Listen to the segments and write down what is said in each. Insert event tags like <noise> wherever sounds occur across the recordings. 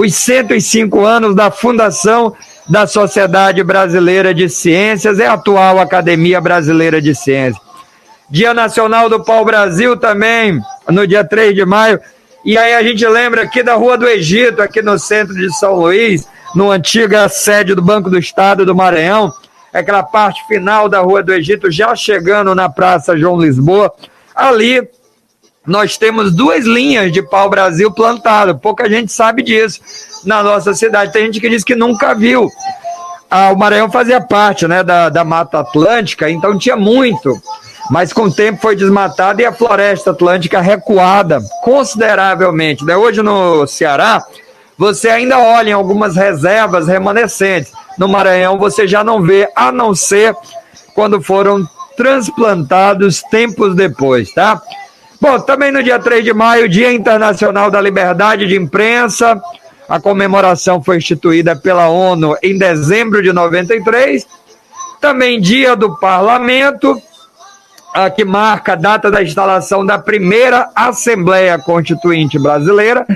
os 105 anos da fundação da Sociedade Brasileira de Ciências e a atual Academia Brasileira de Ciências. Dia Nacional do Pau Brasil também, no dia 3 de maio. E aí a gente lembra aqui da Rua do Egito, aqui no centro de São Luís, no antiga sede do Banco do Estado do Maranhão, aquela parte final da Rua do Egito, já chegando na Praça João Lisboa. Ali nós temos duas linhas de pau-brasil plantado. Pouca gente sabe disso na nossa cidade. Tem gente que diz que nunca viu. Ah, o Maranhão fazia parte né, da, da Mata Atlântica, então tinha muito. Mas com o tempo foi desmatado e a floresta atlântica recuada consideravelmente. Né? Hoje no Ceará, você ainda olha em algumas reservas remanescentes. No Maranhão você já não vê, a não ser quando foram transplantados tempos depois, tá? Bom, também no dia 3 de maio, Dia Internacional da Liberdade de Imprensa. A comemoração foi instituída pela ONU em dezembro de 93. Também Dia do Parlamento, que marca a data da instalação da primeira Assembleia Constituinte Brasileira,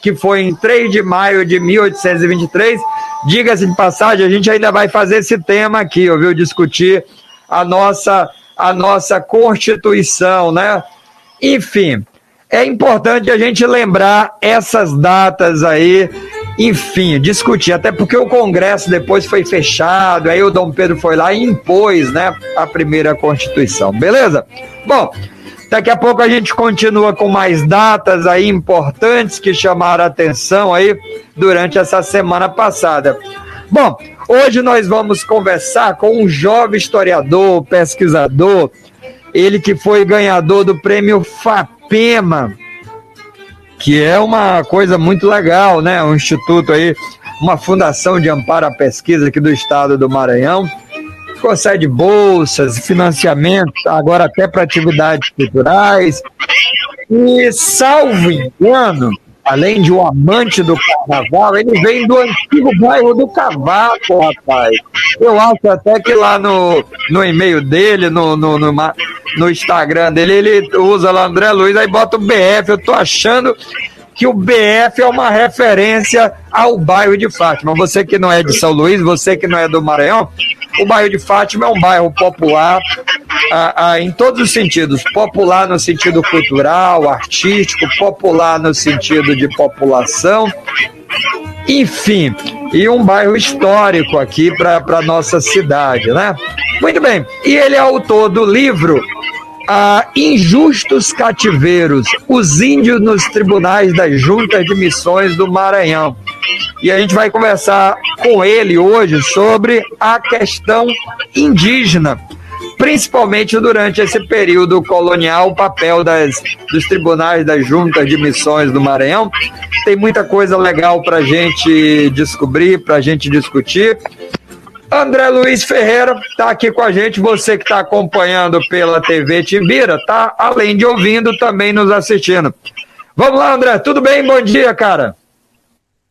que foi em 3 de maio de 1823. Diga-se de passagem, a gente ainda vai fazer esse tema aqui, ouviu? Discutir a nossa, a nossa Constituição, né? Enfim, é importante a gente lembrar essas datas aí, enfim, discutir, até porque o Congresso depois foi fechado, aí o Dom Pedro foi lá e impôs, né, a primeira Constituição, beleza? Bom, daqui a pouco a gente continua com mais datas aí importantes que chamaram atenção aí durante essa semana passada. Bom, hoje nós vamos conversar com um jovem historiador, pesquisador, ele que foi ganhador do prêmio FAPEMA, que é uma coisa muito legal, né? Um instituto aí, uma fundação de amparo à pesquisa aqui do estado do Maranhão, concede bolsas, financiamento, agora até para atividades culturais. E, salvo engano, além de um amante do carnaval, ele vem do antigo bairro do Cavaco, rapaz. Eu acho até que lá no, no e-mail dele, no, no, no, no Instagram dele, ele usa lá André Luiz, aí bota o BF. Eu tô achando que o BF é uma referência ao bairro de Fátima. Você que não é de São Luís, você que não é do Maranhão, o bairro de Fátima é um bairro popular ah, ah, em todos os sentidos. Popular no sentido cultural, artístico, popular no sentido de população. Enfim, e um bairro histórico aqui para a nossa cidade, né? Muito bem. E ele é autor do livro a injustos cativeiros, os índios nos tribunais das juntas de missões do Maranhão. E a gente vai conversar com ele hoje sobre a questão indígena, principalmente durante esse período colonial, o papel das, dos tribunais das juntas de missões do Maranhão. Tem muita coisa legal para a gente descobrir, para a gente discutir. André Luiz Ferreira está aqui com a gente, você que está acompanhando pela TV Timbira, está além de ouvindo, também nos assistindo. Vamos lá, André, tudo bem? Bom dia, cara.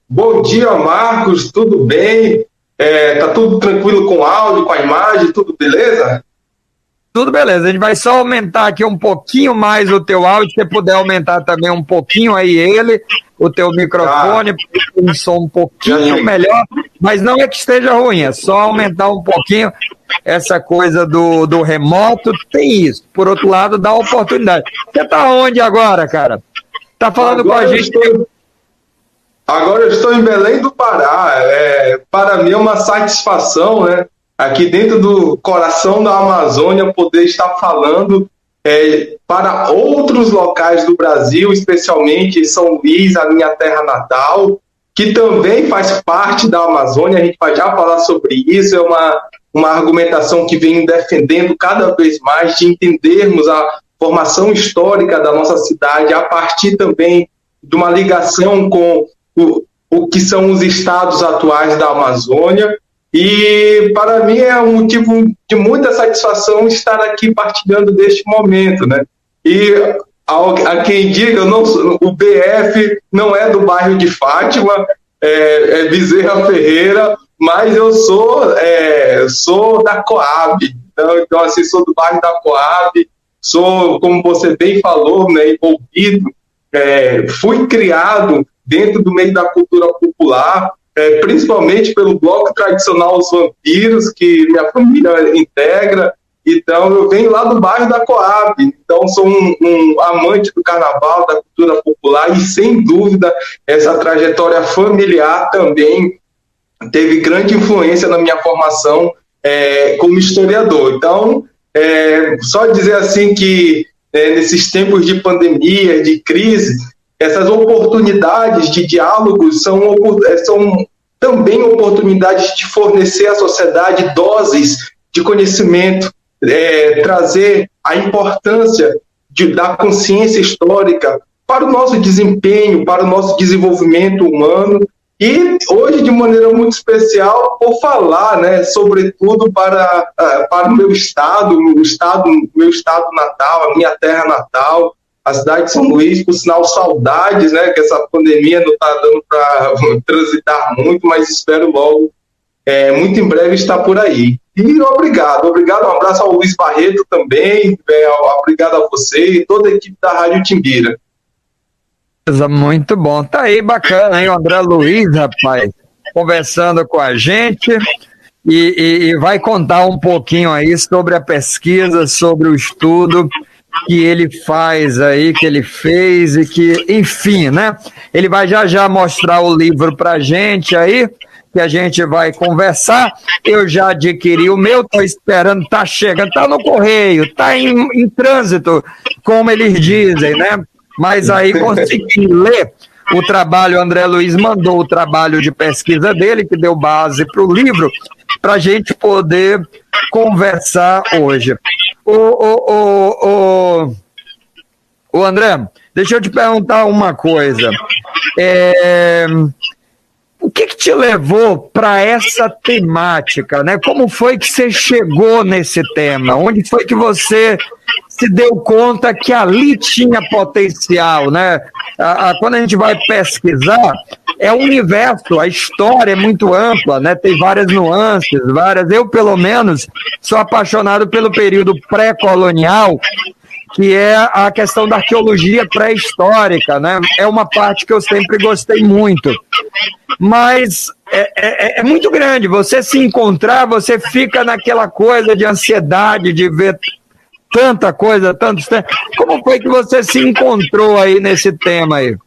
Bom dia, Marcos, tudo bem? É, tá tudo tranquilo com o áudio, com a imagem, tudo beleza? Tudo beleza, a gente vai só aumentar aqui um pouquinho mais o teu áudio, se você puder aumentar também um pouquinho aí ele, o teu microfone, tá. um som um pouquinho melhor, mas não é que esteja ruim, é só aumentar um pouquinho essa coisa do, do remoto, tem isso. Por outro lado, dá oportunidade. Você tá onde agora, cara? Tá falando agora com a gente. Estou... Agora eu estou em Belém do Pará. É, para mim é uma satisfação, né? Aqui dentro do coração da Amazônia, poder estar falando é, para outros locais do Brasil, especialmente São Luís, a minha terra natal, que também faz parte da Amazônia. A gente vai já falar sobre isso. É uma, uma argumentação que vem defendendo cada vez mais de entendermos a formação histórica da nossa cidade a partir também de uma ligação com o, o que são os estados atuais da Amazônia. E para mim é um motivo de muita satisfação estar aqui partilhando deste momento, né? E a, quem diga, não, o BF não é do bairro de Fátima, é, é Bezerra Ferreira, mas eu sou, é, sou da Coab, então, então, assim, sou do bairro da Coab, sou, como você bem falou, né, envolvido, é, fui criado dentro do meio da cultura popular, é, principalmente pelo bloco tradicional Os Vampiros, que minha família integra. Então, eu venho lá do bairro da Coab, então sou um, um, amante do carnaval, da cultura popular, e sem dúvida, essa trajetória familiar também teve grande influência na minha formação é, como historiador. Então, é, só dizer assim que é, nesses tempos de pandemia, de crise, essas oportunidades de diálogos são, é, são também oportunidades de fornecer à sociedade doses de conhecimento, é, trazer a importância de, da consciência histórica para o nosso desempenho, para o nosso desenvolvimento humano e hoje, de maneira muito especial, por falar, né, sobretudo para, uh, para o meu estado, o estado, meu estado natal, a minha terra natal, a cidade de São Luís, por sinal, saudades, né, que essa pandemia não está dando para <laughs> transitar muito, mas espero logo, é, muito em breve, estar por aí. E obrigado, obrigado, um abraço ao Luiz Barreto também, é, obrigado a você e toda a equipe da Rádio Timbira. Muito bom. Tá aí, bacana, hein? O André Luiz, rapaz, conversando com a gente e, e, e, vai contar um pouquinho aí sobre a pesquisa, sobre o estudo que ele faz aí, que ele fez e que, enfim, né? Ele vai já já mostrar o livro pra gente aí, que a gente vai conversar. Eu já adquiri o meu, tô esperando, tá chegando, tá no correio, tá em, em trânsito, como eles dizem, né? Mas aí consegui ler o trabalho, André Luiz mandou o trabalho de pesquisa dele, que deu base para o livro, para a gente poder conversar hoje. O, o, o, o André, deixa eu te perguntar uma coisa. É, o que, que te levou para essa temática, né? Como foi que você chegou nesse tema? Onde foi que você se deu conta que ali tinha potencial, né? A, a, quando a gente vai pesquisar, é um universo, a história é muito ampla, né? Tem várias nuances, várias. Eu, pelo menos, sou apaixonado pelo período pré-colonial, que é a questão da arqueologia pré-histórica, né? É uma parte que eu sempre gostei muito mas é, é, é, muito grande. Você se encontrar, você fica naquela coisa de ansiedade de ver tanta coisa, tantos Como foi que você se encontrou aí nesse tema aí?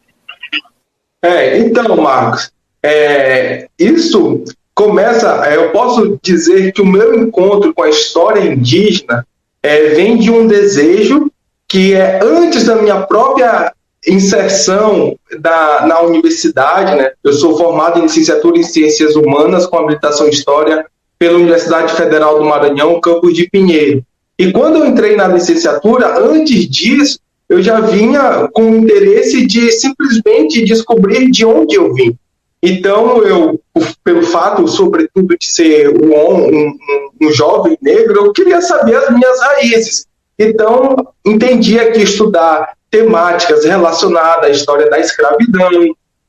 É, então, Marcos, é, isso começa. É, eu posso dizer que o meu encontro com a história indígena é, vem de um desejo que é antes da minha própria inserção da, na universidade, né? Eu sou formado em licenciatura em Ciências Humanas com habilitação em História pela Universidade Federal do Maranhão, campus de Pinheiro. E quando eu entrei na licenciatura, antes disso, eu já vinha com o interesse de simplesmente descobrir de onde eu vim. Então, eu, pelo fato, sobretudo, de ser um, um, um jovem negro, eu queria saber as minhas raízes. Então, entendia que estudar temáticas relacionadas à história da escravidão,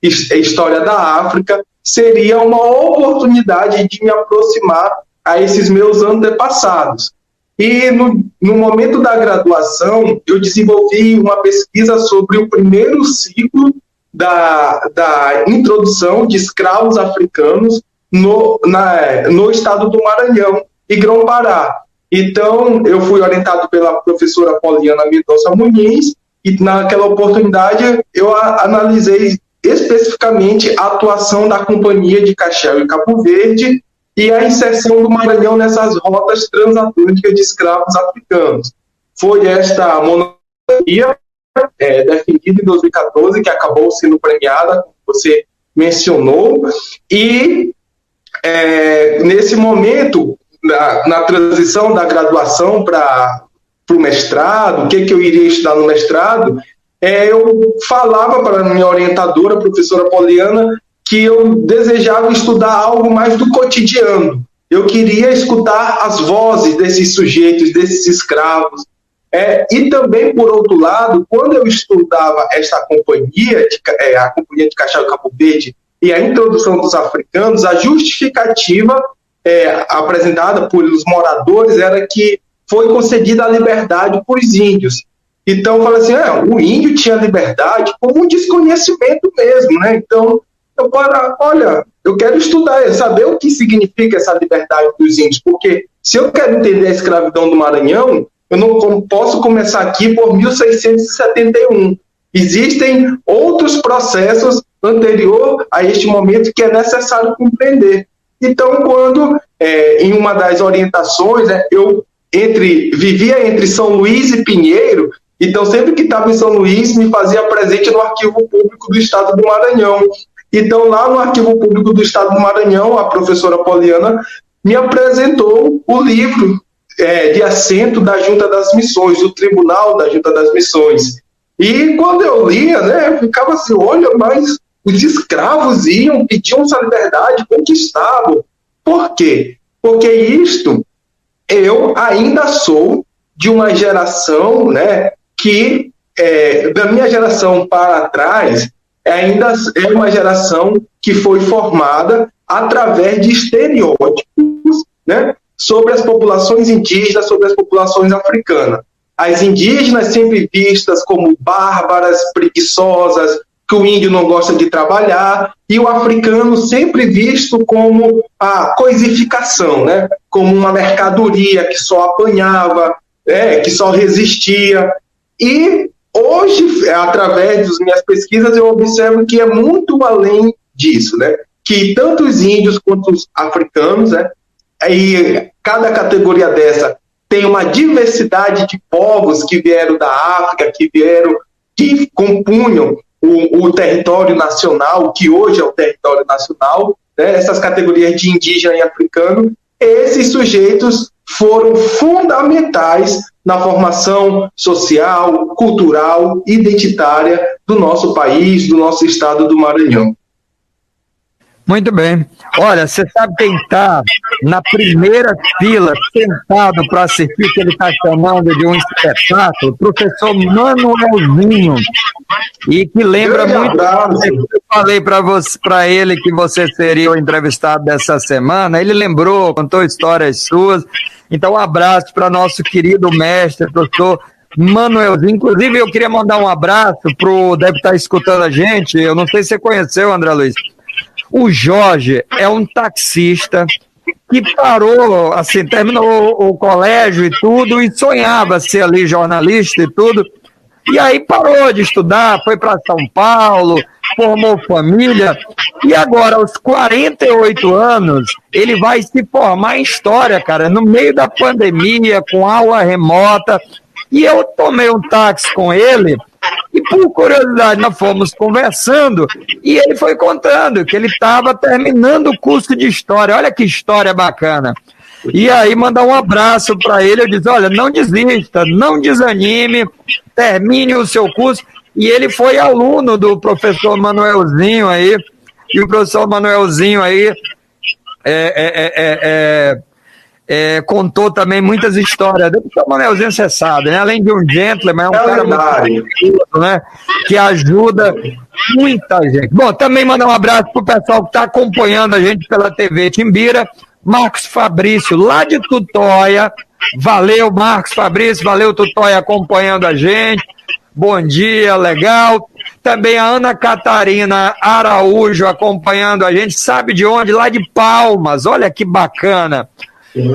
história da África, seria uma oportunidade de me aproximar a esses meus antepassados. E no, no, momento da graduação, eu desenvolvi uma pesquisa sobre o primeiro ciclo da, da introdução de escravos africanos no, na, no estado do Maranhão e Grão-Pará. Então, eu fui orientado pela professora Poliana Mendonça Muniz e naquela oportunidade eu analisei especificamente a atuação da Companhia de Caxel e Cabo Verde e a inserção do Maranhão nessas rotas transatlânticas de escravos africanos. Foi esta monografia é, em 2014 que acabou sendo premiada, como você mencionou, e é, nesse momento, na, na transição da graduação para para o mestrado, o que, que eu iria estudar no mestrado, é, eu falava para a minha orientadora, a professora Poliana, que eu desejava estudar algo mais do cotidiano. Eu queria escutar as vozes desses sujeitos, desses escravos. É, e também, por outro lado, quando eu estudava esta companhia, de, é, a Companhia de Cachau e Cabo Verde, e a introdução dos africanos, a justificativa é, apresentada pelos moradores era que foi concedida a liberdade para os índios. Então, fala assim, é, o índio tinha liberdade como um desconhecimento mesmo, né? Então, eu para, olha, eu quero estudar, saber o que significa essa liberdade dos índios, porque se eu quero entender a escravidão do Maranhão, eu não posso começar aqui por 1671. Existem outros processos anterior a este momento que é necessário compreender. Então, quando é, em uma das orientações, né, eu entre vivia entre São Luís e Pinheiro, então sempre que estava em São Luís me fazia presente no Arquivo Público do Estado do Maranhão. Então, lá no Arquivo Público do Estado do Maranhão, a professora Poliana me apresentou o livro é, de assento da Junta das Missões, do Tribunal da Junta das Missões. E quando eu lia, né, ficava assim, olha, mas os escravos iam, pediam sua liberdade, conquistavam. Por quê? Porque isto, eu ainda sou de uma geração, né, que é, da minha geração para trás, ainda é uma geração que foi formada através de estereótipos, né, sobre as populações indígenas, sobre as populações africanas. As indígenas sempre vistas como bárbaras, preguiçosas, que o índio não gosta de trabalhar, e o africano sempre visto como a coisificação, né? como uma mercadoria que só apanhava, é, que só resistia. E hoje, através das minhas pesquisas, eu observo que é muito além disso, né? que tanto os índios quanto os africanos, né? e cada categoria dessa tem uma diversidade de povos que vieram da África, que vieram, que compunham o, o território nacional, que hoje é o território nacional, né, essas categorias de indígena e africano, esses sujeitos foram fundamentais na formação social, cultural, identitária do nosso país, do nosso estado do Maranhão. Muito bem. Olha, você sabe quem está na primeira fila, sentado para assistir o que ele está chamando de um espetáculo? Professor Manuelzinho. E que lembra muito. Eu falei para ele que você seria o entrevistado dessa semana. Ele lembrou, contou histórias suas. Então, um abraço para nosso querido mestre, professor Manuelzinho. Inclusive, eu queria mandar um abraço para o. Deve estar tá escutando a gente. Eu não sei se você conheceu, André Luiz o Jorge é um taxista que parou, assim, terminou o colégio e tudo, e sonhava ser ali jornalista e tudo. E aí parou de estudar, foi para São Paulo, formou família, e agora, aos 48 anos, ele vai se formar em história, cara, no meio da pandemia, com aula remota. E eu tomei um táxi com ele e por curiosidade, nós fomos conversando e ele foi contando que ele estava terminando o curso de história. Olha que história bacana. E aí mandar um abraço para ele, eu disse, olha, não desista, não desanime, termine o seu curso. E ele foi aluno do professor Manuelzinho aí, e o professor Manuelzinho aí é, é, é, é é, contou também muitas histórias. O Manelzinho, você sabe, né? Além de um gentleman, é um é cara muito né? Que ajuda muita gente. Bom, também mandar um abraço pro pessoal que está acompanhando a gente pela TV Timbira. Marcos Fabrício, lá de Tutóia. Valeu, Marcos Fabrício, valeu, Tutóia, acompanhando a gente. Bom dia, legal. Também a Ana Catarina Araújo acompanhando a gente. Sabe de onde? Lá de Palmas. Olha que bacana.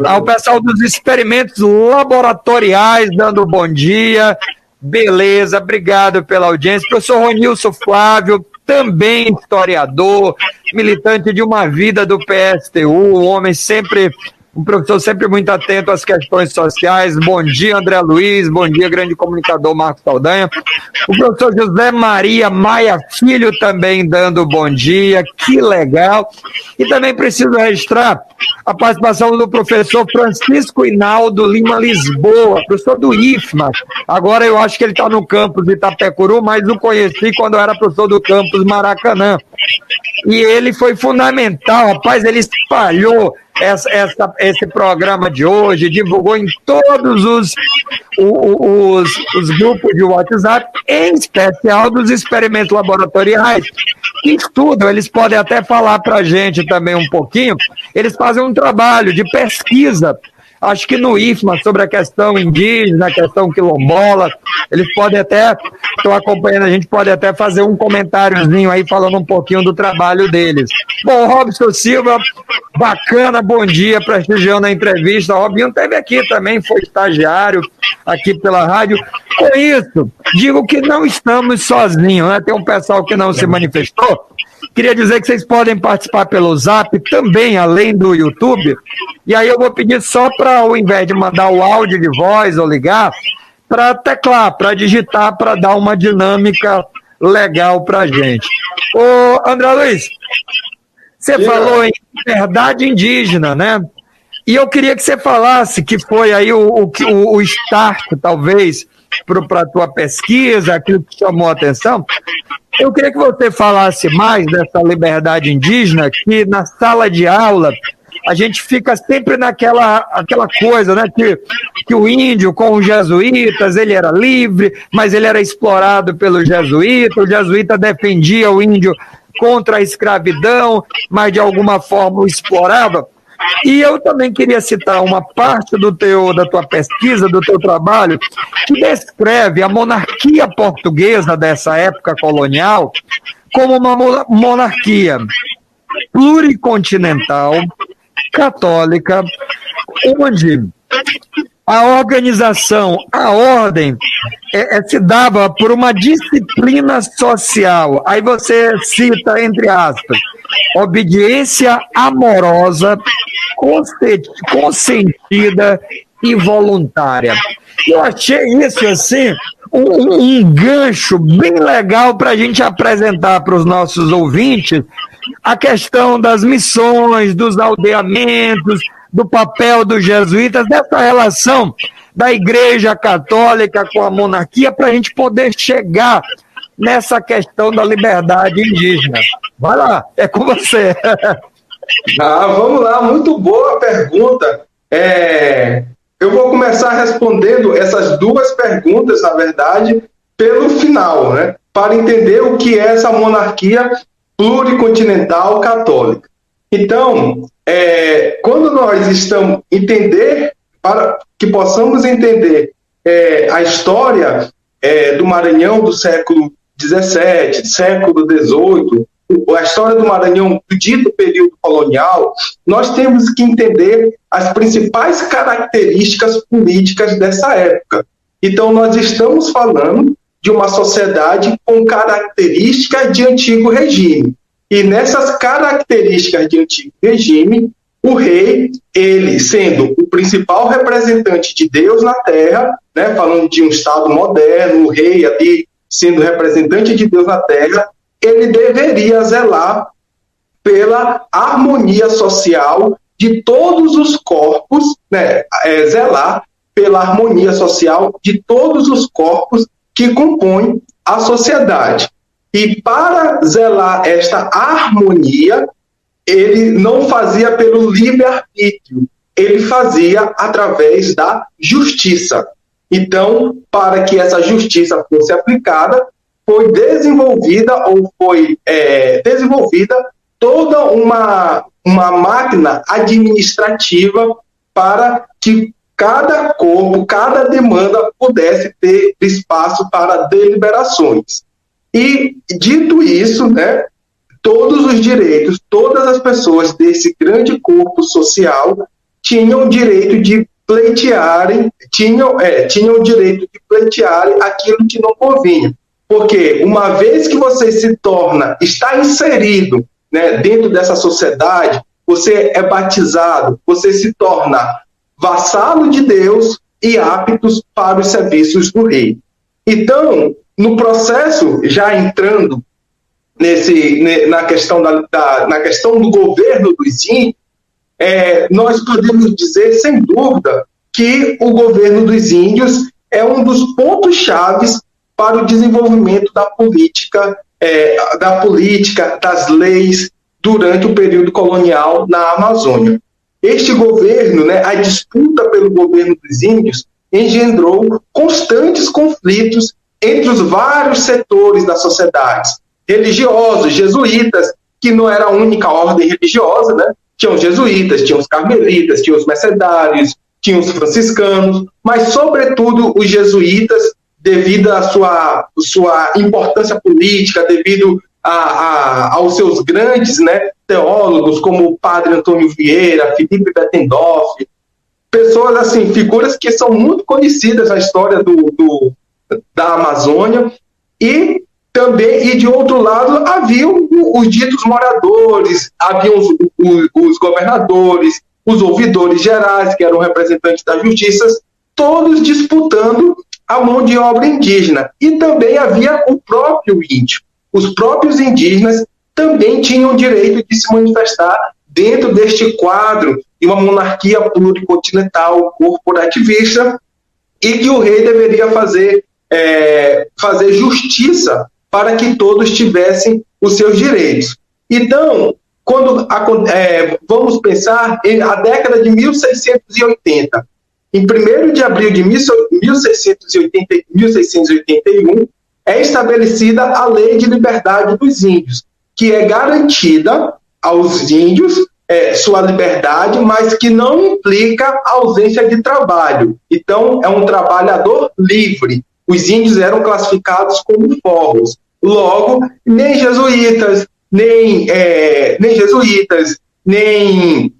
Ao pessoal dos experimentos laboratoriais, dando bom dia. Beleza, obrigado pela audiência. Professor Ronilson Flávio, também historiador, militante de uma vida do PSTU, um homem sempre um professor sempre muito atento às questões sociais. Bom dia, André Luiz. Bom dia, grande comunicador Marcos Saldanha. O professor José Maria Maia Filho também dando bom dia. Que legal. E também preciso registrar a participação do professor Francisco Hinaldo Lima Lisboa, professor do IFMA. Agora eu acho que ele está no campus de Itapecuru, mas o conheci quando eu era professor do campus Maracanã. E ele foi fundamental, rapaz, ele espalhou essa, essa, esse programa de hoje, divulgou em todos os, os, os grupos de WhatsApp, em especial dos experimentos laboratoriais, que estudam, eles podem até falar para a gente também um pouquinho, eles fazem um trabalho de pesquisa acho que no IFMA, sobre a questão indígena, a questão quilombola. Eles podem até, estão acompanhando, a gente pode até fazer um comentáriozinho aí falando um pouquinho do trabalho deles. Bom, Robson Silva, bacana, bom dia, prestigiando a entrevista. O Robinho esteve aqui também, foi estagiário aqui pela rádio. Com isso, digo que não estamos sozinhos, né? Tem um pessoal que não se manifestou. Queria dizer que vocês podem participar pelo Zap também, além do YouTube. E aí eu vou pedir só para, ao invés de mandar o áudio de voz ou ligar, para teclar, para digitar, para dar uma dinâmica legal para a gente. Ô, André Luiz, você falou em liberdade indígena, né? E eu queria que você falasse que foi aí o, o, o start, talvez, para a tua pesquisa, aquilo que chamou a atenção. Eu queria que você falasse mais dessa liberdade indígena, que na sala de aula a gente fica sempre naquela aquela coisa, né? Que, que o índio com os jesuítas, ele era livre, mas ele era explorado pelos jesuítas, o jesuíta defendia o índio contra a escravidão, mas de alguma forma o explorava. E eu também queria citar uma parte do teu, da tua pesquisa, do teu trabalho, que descreve a monarquia portuguesa dessa época colonial como uma monarquia pluricontinental, católica, onde a organização, a ordem, é, é, se dava por uma disciplina social. Aí você cita, entre aspas, obediência amorosa, consentida e voluntária. Eu achei isso assim um, um gancho bem legal para a gente apresentar para os nossos ouvintes a questão das missões, dos aldeamentos, do papel dos jesuítas, dessa relação da Igreja Católica com a monarquia, para a gente poder chegar nessa questão da liberdade indígena. Vai lá, é com você. <laughs> Ah, vamos lá, muito boa pergunta. É, eu vou começar respondendo essas duas perguntas, na verdade, pelo final, né? Para entender o que é essa monarquia pluricontinental católica. Então, é, quando nós estamos entender, para que possamos entender é, a história é, do Maranhão do século XVII, século XVIII, a história do Maranhão do dito período colonial, nós temos que entender as principais características políticas dessa época. Então, nós estamos falando de uma sociedade com características de antigo regime. E nessas características de antigo regime, o rei, ele sendo o principal representante de Deus na terra, né, falando de um Estado moderno, o rei ali sendo representante de Deus na terra, ele deveria zelar pela harmonia social de todos os corpos, né, é, zelar pela harmonia social de todos os corpos que compõem a sociedade. E para zelar esta harmonia, ele não fazia pelo livre-arbítrio, ele fazia através da justiça. Então, para que essa justiça fosse aplicada, foi desenvolvida ou foi é, desenvolvida toda uma, uma máquina administrativa para que cada corpo, cada demanda pudesse ter espaço para deliberações. E, dito isso, né, todos os direitos, todas as pessoas desse grande corpo social tinham o direito de pleitearem, tinham, é, tinham o direito de pleitearem aquilo que não convinha. Porque uma vez que você se torna, está inserido né, dentro dessa sociedade, você é batizado, você se torna vassalo de Deus e aptos para os serviços do rei. Então, no processo, já entrando nesse, na, questão da, da na questão do governo dos índios, é, nós podemos dizer, sem dúvida, que o governo dos índios é um dos pontos chaves para o desenvolvimento da política, é, da política, das leis durante o período colonial na Amazônia. Este governo, né, a disputa pelo governo dos índios, engendrou constantes conflitos entre os vários setores da sociedade, religiosos, jesuítas, que não era a única ordem religiosa, né? Tinham os jesuítas, tinham os carmelitas, tinham os mercedários, tinha os franciscanos, mas, sobretudo, os jesuítas, devido à sua, sua importância política, devido a, a, aos seus grandes né, teólogos, como o padre Antônio Vieira, Felipe Bettendorf, pessoas assim, figuras que são muito conhecidas na história do, do da Amazônia, e também, e de outro lado, haviam os ditos moradores, haviam os, os, os governadores, os ouvidores gerais, que eram representantes das justiças, todos disputando a mão de obra indígena. E também havia o próprio índio. Os próprios indígenas também tinham direito de se manifestar dentro deste quadro de uma monarquia pluricontinental corporativista e que o rei deveria fazer, é, fazer justiça para que todos tivessem os seus direitos. Então, quando é, vamos pensar em a década de 1680, em 1 de abril de 1680, 1681, é estabelecida a Lei de Liberdade dos Índios, que é garantida aos índios é, sua liberdade, mas que não implica ausência de trabalho. Então, é um trabalhador livre. Os índios eram classificados como forros. Logo, nem jesuítas, nem, é, nem jesuítas, nem.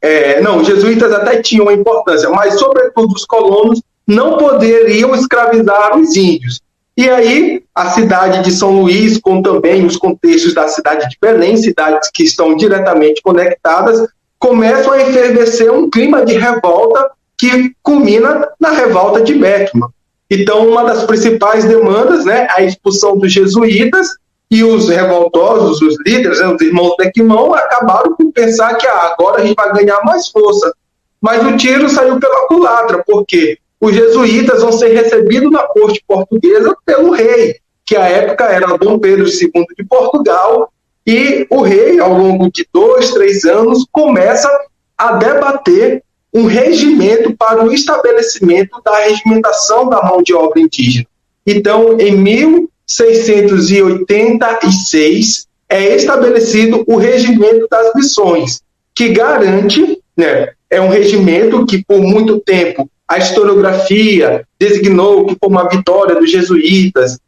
É, não, jesuítas até tinham importância, mas, sobretudo, os colonos não poderiam escravizar os índios. E aí, a cidade de São Luís, com também os contextos da cidade de Belém, cidades que estão diretamente conectadas, começam a efervescer um clima de revolta que culmina na revolta de Beckman. Então, uma das principais demandas, né, a expulsão dos jesuítas e os revoltosos, os líderes, né, os irmãos Beckman, acabaram por pensar que ah, agora a gente vai ganhar mais força. Mas o tiro saiu pela culatra, porque os jesuítas vão ser recebidos na corte portuguesa pelo rei, que à época era Dom Pedro II de Portugal, e o rei, ao longo de dois, três anos, começa a debater um regimento para o estabelecimento da regimentação da mão de obra indígena. Então, em 1686, é estabelecido o regimento das missões, que garante, né, é um regimento que por muito tempo a historiografia designou que foi uma vitória dos jesuítas.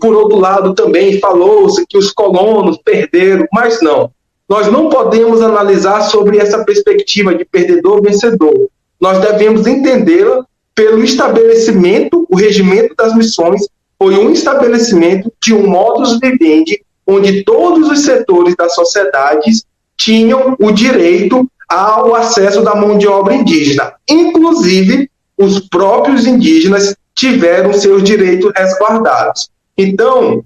Por outro lado, também falou-se que os colonos perderam, mas não. Nós não podemos analisar sobre essa perspectiva de perdedor-vencedor. Nós devemos entendê-la pelo estabelecimento, o regimento das missões foi um estabelecimento de um modus vivendi onde todos os setores da sociedade tinham o direito ao acesso da mão de obra indígena, inclusive os próprios indígenas tiveram seus direitos resguardados. Então,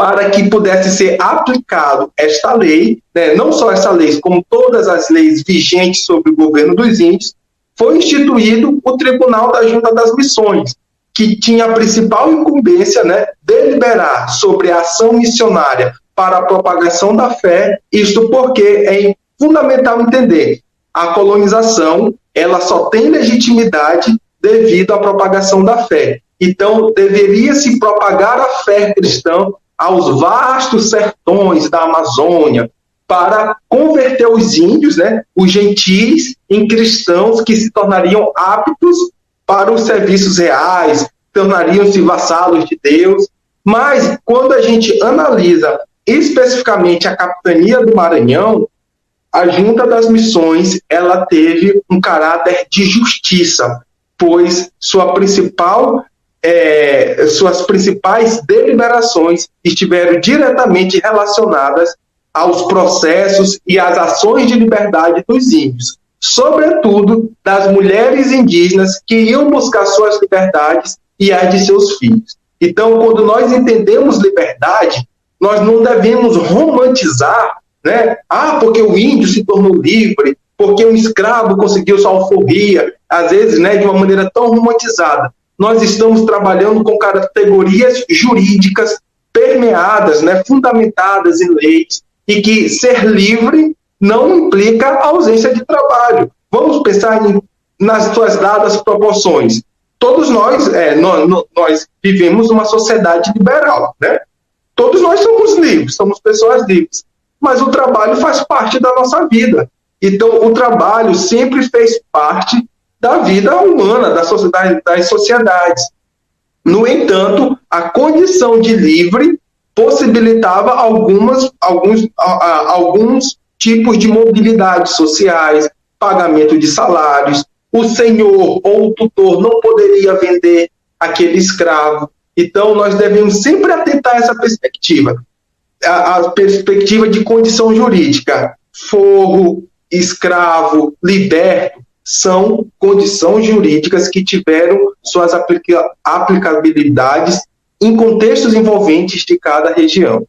para que pudesse ser aplicado esta lei, né, não só essa lei, como todas as leis vigentes sobre o governo dos índios, foi instituído o Tribunal da Junta das Missões, que tinha a principal incumbência, né, deliberar sobre a ação missionária para a propagação da fé, isto porque é fundamental entender a colonização ela só tem legitimidade devido à propagação da fé. Então, deveria se propagar a fé cristã aos vastos sertões da Amazônia, para converter os índios, né, os gentis, em cristãos que se tornariam aptos para os serviços reais, tornariam-se vassalos de Deus. Mas, quando a gente analisa especificamente a capitania do Maranhão, a Junta das Missões ela teve um caráter de justiça, pois sua principal, é, suas principais deliberações estiveram diretamente relacionadas aos processos e às ações de liberdade dos índios, sobretudo das mulheres indígenas que iam buscar suas liberdades e as de seus filhos. Então, quando nós entendemos liberdade, nós não devemos romantizar né? Ah, porque o índio se tornou livre, porque um escravo conseguiu sua alforria, às vezes né, de uma maneira tão romantizada. Nós estamos trabalhando com categorias jurídicas permeadas, né, fundamentadas em leis, e que ser livre não implica ausência de trabalho. Vamos pensar em, nas suas dadas proporções. Todos nós, é, nós, nós vivemos uma sociedade liberal, né? Todos nós somos livres, somos pessoas livres mas o trabalho faz parte da nossa vida. Então, o trabalho sempre fez parte da vida humana, da sociedade, das sociedades. No entanto, a condição de livre possibilitava algumas, alguns, alguns tipos de mobilidade sociais, pagamento de salários. O senhor ou o tutor não poderia vender aquele escravo. Então, nós devemos sempre atentar essa perspectiva, a, a perspectiva de condição jurídica. Forro, escravo, liberto, são condições jurídicas que tiveram suas aplica aplicabilidades em contextos envolventes de cada região.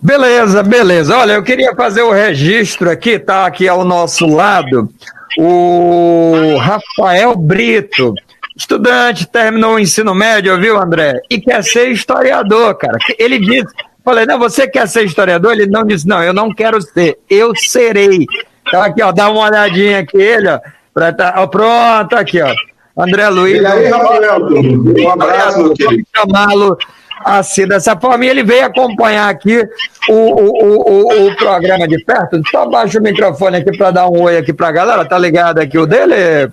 Beleza, beleza. Olha, eu queria fazer o registro aqui, tá aqui ao nosso lado, o Rafael Brito, estudante, terminou o ensino médio, viu, André? E quer ser historiador, cara. Ele disse, falei, não, você quer ser historiador? Ele não disse, não, eu não quero ser, eu serei. Então aqui, ó, dá uma olhadinha aqui, ele, ó, pra tá, ó pronto, aqui, ó. André Luiz. E aí, Rafael, um abraço, chamá-lo assim, dessa forma. E ele veio acompanhar aqui o, o, o, o programa de perto. Só baixa o microfone aqui para dar um oi aqui para a galera. Tá ligado aqui o dele?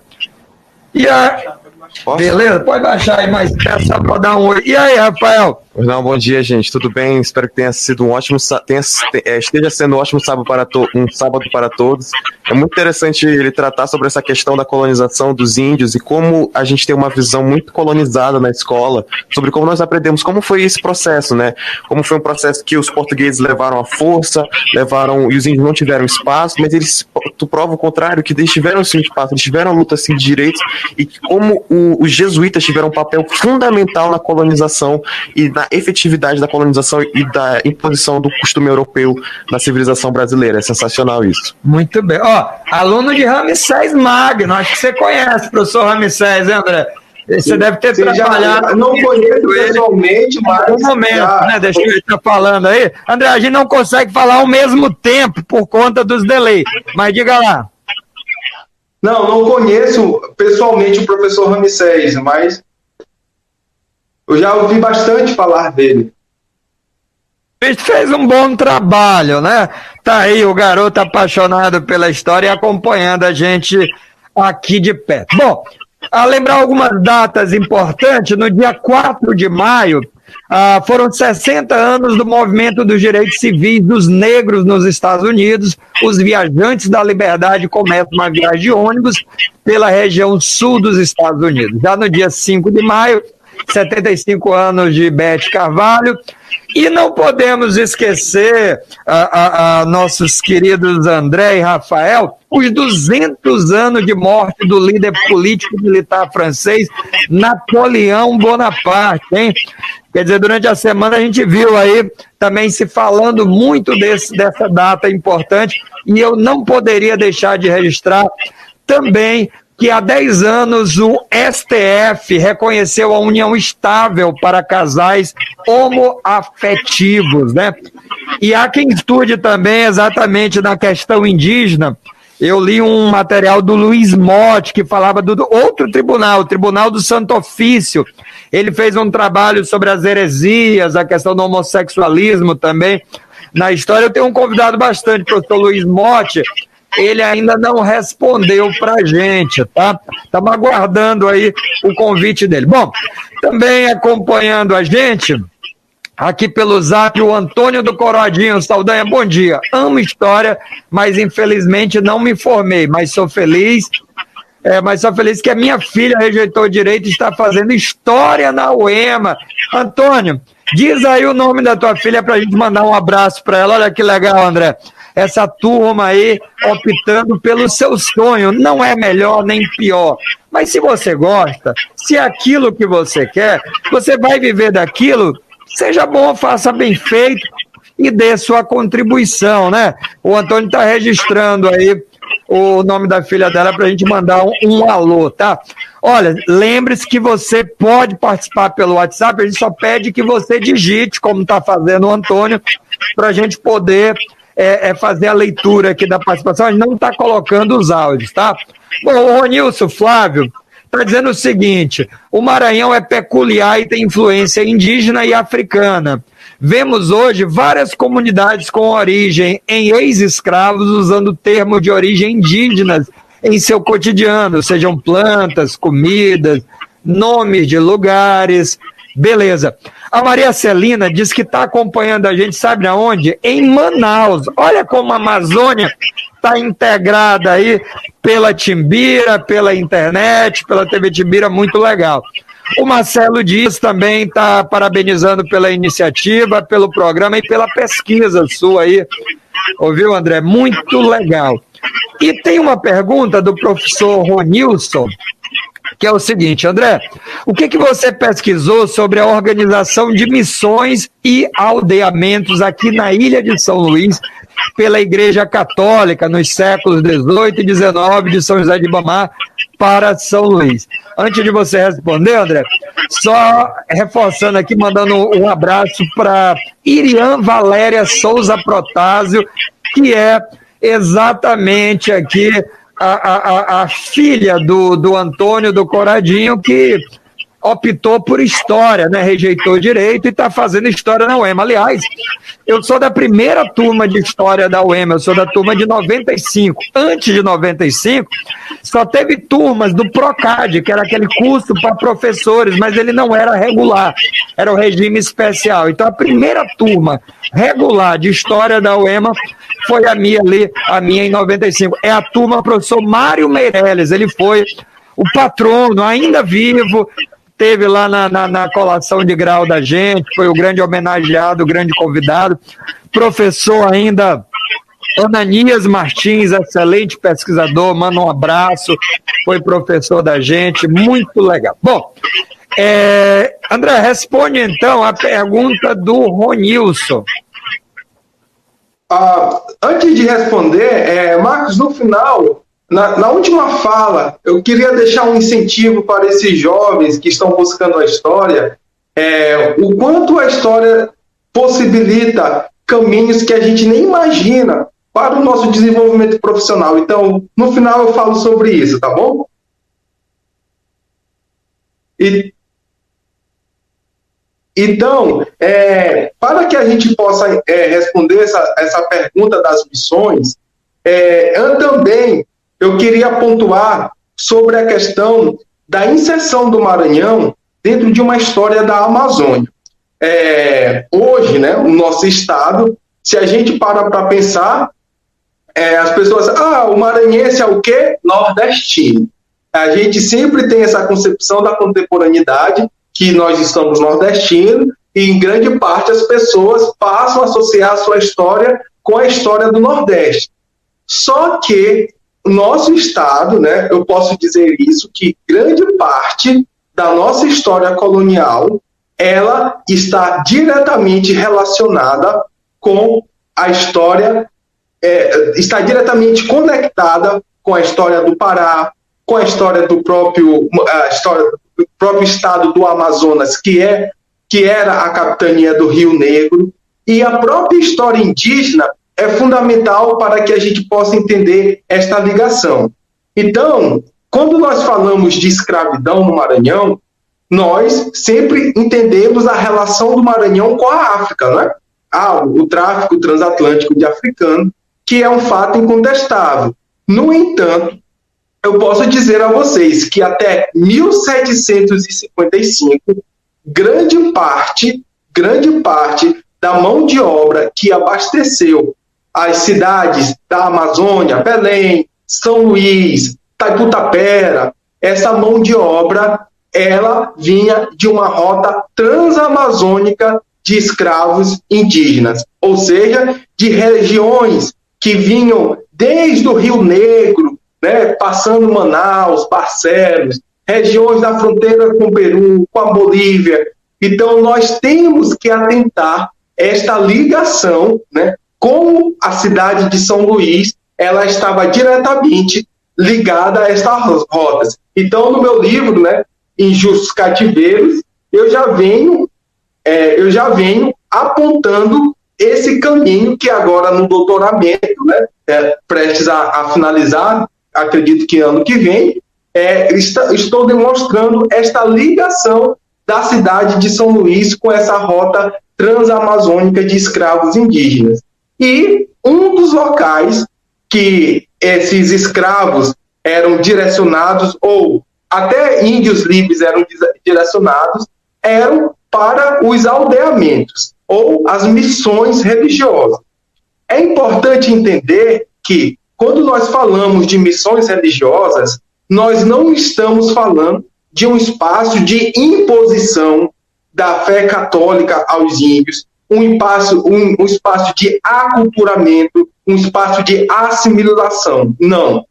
E a, Posso? Beleza, pode baixar aí mais só para dar um oi. E aí, Rafael? Não, bom dia, gente. Tudo bem? Espero que tenha sido um ótimo tenha, é, esteja sendo um ótimo sábado para um sábado para todos. É muito interessante ele tratar sobre essa questão da colonização dos índios e como a gente tem uma visão muito colonizada na escola sobre como nós aprendemos como foi esse processo, né? Como foi um processo que os portugueses levaram à força, levaram e os índios não tiveram espaço, mas eles tu prova o contrário, que eles tiveram sim espaço, eles tiveram luta assim, de direitos e como o os jesuítas tiveram um papel fundamental na colonização e na efetividade da colonização e da imposição do costume europeu na civilização brasileira. É sensacional isso. Muito bem. Ó, aluno de Ramsés Magno, acho que você conhece o professor Ramsés, né, André? Você deve ter Sim, trabalhado. Já, não conheço pessoalmente, mas. Um momento, já... né? Deixa eu estar falando aí. André, a gente não consegue falar ao mesmo tempo por conta dos delays. Mas diga lá. Não, não conheço pessoalmente o professor Ramsés, mas eu já ouvi bastante falar dele. Ele fez um bom trabalho, né? Tá aí o garoto apaixonado pela história e acompanhando a gente aqui de perto. Bom, a lembrar algumas datas importantes, no dia 4 de maio, ah, foram 60 anos do movimento dos direitos civis dos negros nos Estados Unidos. Os viajantes da liberdade começam uma viagem de ônibus pela região sul dos Estados Unidos. Já no dia 5 de maio, 75 anos de Beth Carvalho. E não podemos esquecer a, a, a, nossos queridos André e Rafael, os 200 anos de morte do líder político militar francês Napoleão Bonaparte, hein? Quer dizer, durante a semana a gente viu aí também se falando muito desse, dessa data importante, e eu não poderia deixar de registrar também que há 10 anos o STF reconheceu a união estável para casais homoafetivos, né? E há quem estude também exatamente na questão indígena. Eu li um material do Luiz Motti que falava do outro tribunal, o Tribunal do Santo Ofício. Ele fez um trabalho sobre as heresias, a questão do homossexualismo também. Na história, eu tenho um convidado bastante, o professor Luiz Motti, ele ainda não respondeu para gente, tá? Estamos aguardando aí o convite dele. Bom, também acompanhando a gente, aqui pelo zap, o Antônio do Corodinho, Saldanha, bom dia. Amo história, mas infelizmente não me formei, mas sou feliz. É, mas sou feliz que a minha filha rejeitou o direito e está fazendo história na UEMA. Antônio, diz aí o nome da tua filha para a gente mandar um abraço para ela. Olha que legal, André essa turma aí optando pelo seu sonho. Não é melhor nem pior. Mas se você gosta, se é aquilo que você quer, você vai viver daquilo, seja bom, faça bem feito e dê sua contribuição, né? O Antônio está registrando aí o nome da filha dela para a gente mandar um, um, alô, tá? Olha, lembre-se que você pode participar pelo WhatsApp, a gente só pede que você digite, como está fazendo o Antônio, para a gente poder é, é fazer a leitura aqui da participação, a gente não está colocando os áudios, tá? Bom, o Ronilson Flávio está dizendo o seguinte: o Maranhão é peculiar e tem influência indígena e africana. Vemos hoje várias comunidades com origem em ex-escravos usando termos de origem indígenas em seu cotidiano, sejam plantas, comidas, nomes de lugares. Beleza. A Maria Celina diz que está acompanhando a gente, sabe aonde? Em Manaus. Olha como a Amazônia está integrada aí pela Timbira, pela internet, pela TV Timbira, muito legal. O Marcelo Dias também está parabenizando pela iniciativa, pelo programa e pela pesquisa sua aí. Ouviu, André? Muito legal. E tem uma pergunta do professor Ronilson, que é o seguinte, André, o que, que você pesquisou sobre a organização de missões e aldeamentos aqui na ilha de São Luís pela Igreja Católica nos séculos 18 e 19 de São José de Ibamar para São Luís? Antes de você responder, André, só reforçando aqui, mandando um abraço para Irian Valéria Souza Protásio, que é exatamente aqui a, a, a filha do, do Antônio do Coradinho, que optou por história, né? Rejeitou direito e está fazendo história na UEMA. Aliás, eu sou da primeira turma de história da UEMA, eu sou da turma de 95. Antes de 95, só teve turmas do PROCAD, que era aquele curso para professores, mas ele não era regular, era o regime especial. Então a primeira turma regular de história da UEMA foi a minha ali, a minha em 95. É a turma professor Mário Meirelles, ele foi o patrono, ainda vivo, esteve lá na, na, na, colação de grau da gente, foi o grande homenageado, o grande convidado, professor ainda Ananias Martins, excelente pesquisador, manda um abraço, foi professor da gente, muito legal. Bom, é, André, responde então a pergunta do Ronilson. Ah, antes de responder, é, Marcos, no final, na, na, última fala, eu queria deixar um incentivo para esses jovens que estão buscando a história, é, o quanto a história possibilita caminhos que a gente nem imagina para o nosso desenvolvimento profissional. Então, no final eu falo sobre isso, tá bom? E, então, é, para que a gente possa é, responder essa, essa pergunta das missões, é, eu também eu queria pontuar sobre a questão da inserção do Maranhão dentro de uma história da Amazônia. É, hoje, né, o nosso estado, se a gente para para pensar, é, as pessoas, ah, o maranhense é o quê? Nordestino. A gente sempre tem essa concepção da contemporaneidade, que nós estamos nordestinos, e em grande parte as pessoas passam a associar a sua história com a história do Nordeste. Só que nosso Estado, né, eu posso dizer isso, que grande parte da nossa história colonial ela está diretamente relacionada com a história, é, está diretamente conectada com a história do Pará, com a história do próprio, a história próprio estado do Amazonas, que é que era a capitania do Rio Negro, e a própria história indígena é fundamental para que a gente possa entender esta ligação. Então, quando nós falamos de escravidão no Maranhão, nós sempre entendemos a relação do Maranhão com a África, não é? Ah, o tráfico transatlântico de africano, que é um fato incontestável. No entanto, eu posso dizer a vocês que até 1755, grande parte, grande parte da mão de obra que abasteceu as cidades da Amazônia, Belém, São Luís, Taiputapera, essa mão de obra, ela vinha de uma rota transamazônica de escravos indígenas, ou seja, de regiões que vinham desde o Rio Negro, né, passando Manaus, Barcelos, regiões da fronteira com o Peru, com a Bolívia. Então, nós temos que atentar esta ligação né, como a cidade de São Luís ela estava diretamente ligada a estas rotas. Então, no meu livro, né, Injustos Cativeiros, eu já venho, é, eu já venho apontando esse caminho que agora no doutoramento, né, é, prestes a, a, finalizar, acredito que ano que vem, é, está, estou demonstrando esta ligação da cidade de São Luís com essa rota transamazônica de escravos indígenas. E um dos locais que esses escravos eram direcionados, ou até índios livres eram direcionados, eram para os aldeamentos, ou as missões religiosas. É importante entender que, quando nós falamos de missões religiosas, nós não estamos falando de um espaço de imposição da fé católica aos índios, um espaço, um, um espaço de aculturamento, um espaço de assimilação. Não.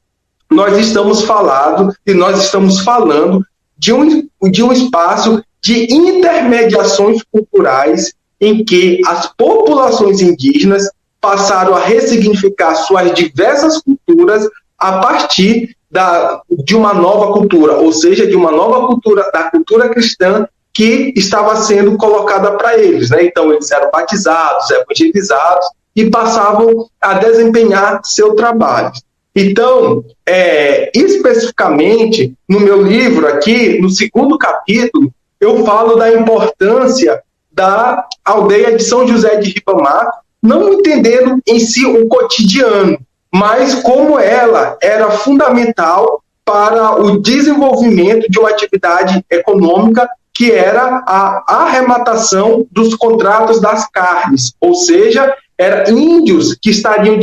Nós estamos falando e nós estamos falando de um, de um espaço de intermediações culturais em que as populações indígenas passaram a ressignificar suas diversas culturas a partir da, de uma nova cultura, ou seja, de uma nova cultura, da cultura cristã que estava sendo colocada para eles. Né? Então, eles eram batizados, evangelizados e passavam a desempenhar seu trabalho. Então, é, especificamente, no meu livro aqui, no segundo capítulo, eu falo da importância da aldeia de São José de Ribamar, não entendendo em si o cotidiano, mas como ela era fundamental para o desenvolvimento de uma atividade econômica que era a arrematação dos contratos das carnes, ou seja, eram índios que estariam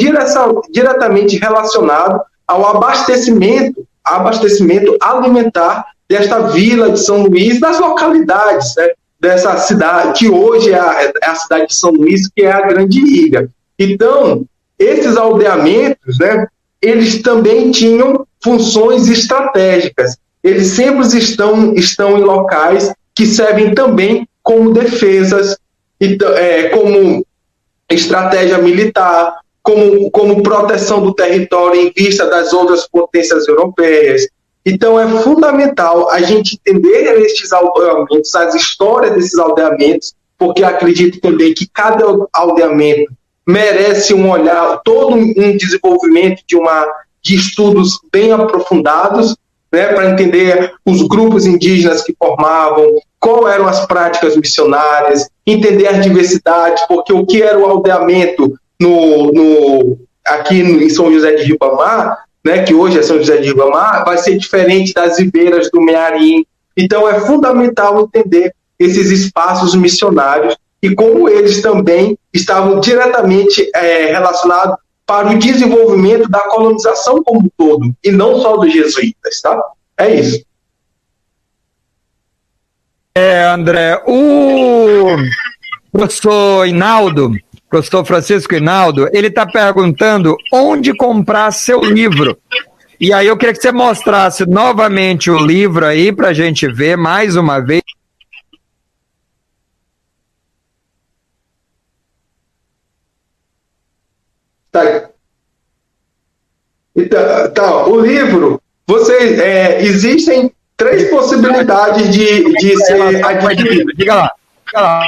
diretamente relacionados ao abastecimento, abastecimento alimentar desta vila de São Luís, das localidades né, dessa cidade, que hoje é a, é a, cidade de São Luís, que é a Grande Ilha. Então, esses aldeamentos, né, eles também tinham funções estratégicas. Eles sempre estão, estão em locais que servem também como defesas, então, é, como estratégia militar, como, como proteção do território em vista das outras potências europeias. Então, é fundamental a gente entender estes aldeamentos, as histórias desses aldeamentos, porque acredito também que cada aldeamento merece um olhar, todo um desenvolvimento de, uma, de estudos bem aprofundados, né, para entender os grupos indígenas que formavam, qual eram as práticas missionárias, entender as diversidades, porque o que era o aldeamento no, no, aqui em São José de Ribamar, né, que hoje é São José de Ribamar, vai ser diferente das ribeiras do Mearim. Então é fundamental entender esses espaços missionários e como eles também estavam diretamente é, relacionados para o desenvolvimento da colonização como um todo, e não só dos jesuítas, tá? É isso. É, André, o professor Inaldo, professor Francisco Inaldo, ele está perguntando onde comprar seu livro. E aí eu queria que você mostrasse novamente o livro aí para a gente ver mais uma vez. Tá. Então, tá, o livro, você, é, existem três possibilidades de, de ser adquirido. Diga lá, diga lá.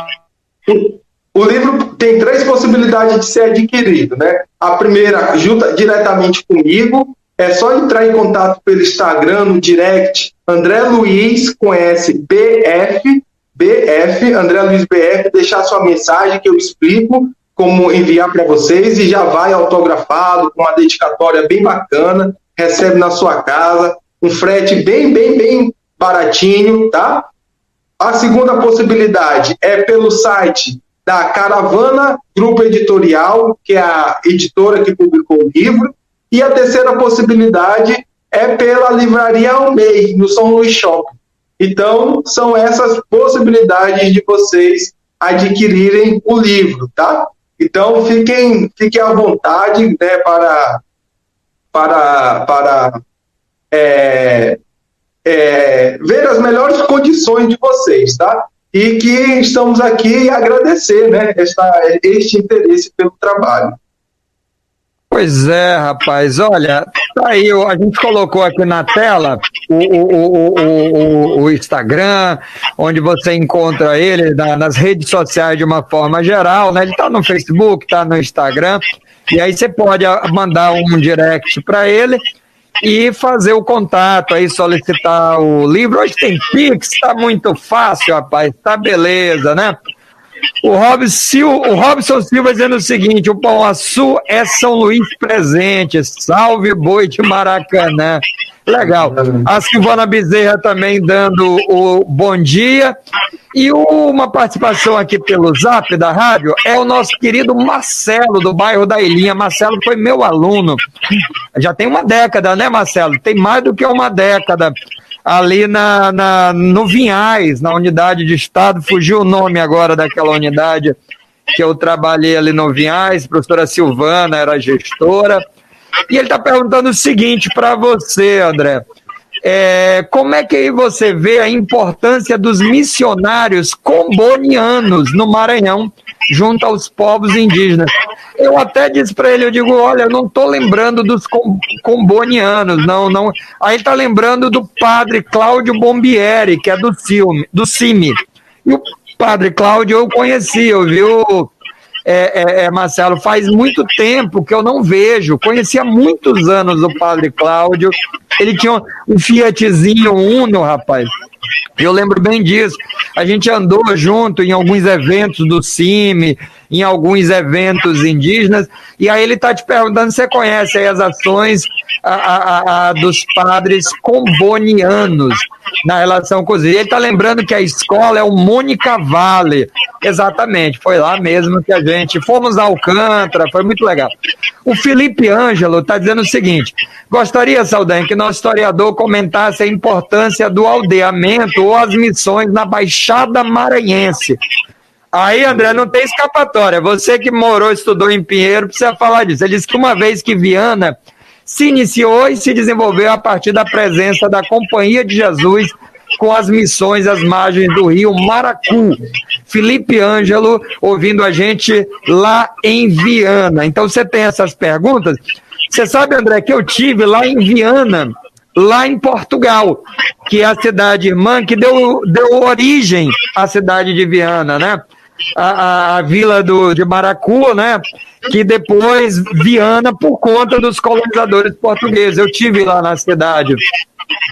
O, livro tem três possibilidades de ser adquirido, né? A primeira, junta diretamente comigo, é só entrar em contato pelo Instagram, no direct, André Luiz S, BF, BF, André Luiz BF, deixar sua mensagem que eu explico como enviar para vocês e já vai autografado, com uma dedicatória bem bacana, recebe na sua casa, um frete bem, bem, bem baratinho, tá? A segunda possibilidade é pelo site da Caravana Grupo Editorial, que é a editora que publicou o livro, e a terceira possibilidade é pela Livraria Almei, no São Luís Shopping. Então, são essas possibilidades de vocês adquirirem o livro, tá? Então, fiquem, fiquem à vontade né, para, para, para é, é, ver as melhores condições de vocês, tá? E que estamos aqui agradecer né, esta, este interesse pelo trabalho. Pois é, rapaz. Olha, tá aí, a gente colocou aqui na tela o, o, o, o Instagram, onde você encontra ele na, nas redes sociais de uma forma geral, né? Ele está no Facebook, está no Instagram, e aí você pode mandar um direct para ele e fazer o contato aí, solicitar o livro. Hoje tem Pix, tá muito fácil, rapaz, tá beleza, né? O Robson, o Robson Silva dizendo o seguinte: o Pão Açu é São Luís presente. Salve boi de Maracanã. Legal. A Silvana Bezerra também dando o bom dia. E uma participação aqui pelo zap da rádio é o nosso querido Marcelo, do bairro da Ilhinha. Marcelo foi meu aluno. Já tem uma década, né, Marcelo? Tem mais do que uma década ali na, na, no Vinhais, na unidade de Estado, fugiu o nome agora daquela unidade que eu trabalhei ali no Vinhais, professora Silvana era gestora, e ele está perguntando o seguinte para você, André, é, como é que você vê a importância dos missionários combonianos no Maranhão, junto aos povos indígenas? Eu até disse para ele, eu digo, olha, eu não estou lembrando dos combonianos, não, não. Aí está lembrando do padre Cláudio Bombieri, que é do filme, do CIMI. E o padre Cláudio eu conheci, eu é, é, é, Marcelo, faz muito tempo que eu não vejo. Conhecia muitos anos o Padre Cláudio. Ele tinha um Fiatzinho Uno, rapaz. Eu lembro bem disso. A gente andou junto em alguns eventos do CIMI, em alguns eventos indígenas, e aí ele está te perguntando se você conhece as ações a, a, a, dos padres combonianos na relação com os Ele está lembrando que a escola é o Mônica Vale. Exatamente, foi lá mesmo que a gente. Fomos a Alcântara, foi muito legal. O Felipe Ângelo está dizendo o seguinte: gostaria, Saldanha, que nosso historiador comentasse a importância do aldeamento ou as missões na Baixada Maranhense. Aí, André, não tem escapatória. Você que morou, estudou em Pinheiro, precisa falar disso. Ele disse que uma vez que Viana se iniciou e se desenvolveu a partir da presença da Companhia de Jesus com as missões às margens do rio Maracu. Felipe Ângelo ouvindo a gente lá em Viana. Então você tem essas perguntas. Você sabe, André, que eu tive lá em Viana, lá em Portugal, que é a cidade irmã que deu, deu origem à cidade de Viana, né? A, a, a vila do, de Maracu, né? que depois Viana, por conta dos colonizadores portugueses. Eu tive lá na cidade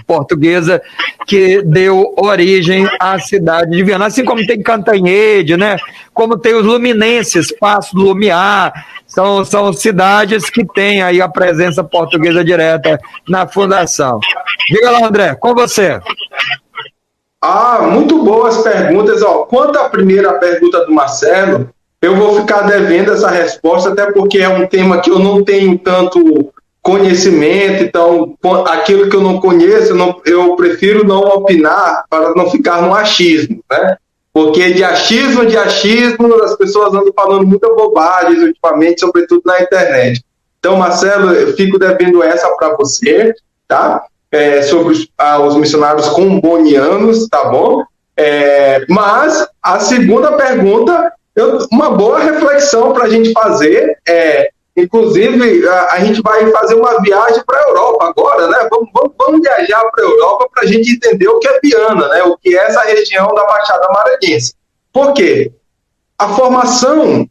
portuguesa que deu origem à cidade de Viana, assim como tem Cantanhede, né? Como tem os Luminenses, Passo do Lumiar, são, são cidades que têm aí a presença portuguesa direta na fundação. Diga lá, André, com você. Ah, muito boas perguntas. Ó, quanto à primeira pergunta do Marcelo, eu vou ficar devendo essa resposta, até porque é um tema que eu não tenho tanto conhecimento, então aquilo que eu não conheço, eu, não, eu prefiro não opinar para não ficar no achismo, né? Porque de achismo, de achismo, as pessoas andam falando muita bobagem ultimamente, sobretudo na internet. Então, Marcelo, eu fico devendo essa para você, tá? É, sobre os, ah, os missionários combonianos, tá bom? É, mas a segunda pergunta eu, uma boa reflexão para a gente fazer é, inclusive, a, a, gente vai fazer uma viagem para a Europa agora, né? Vamos, vamos, vamos viajar para a Europa para a gente entender o que é Viana, né? O que é essa região da Baixada Maranhense. Por quê? A formação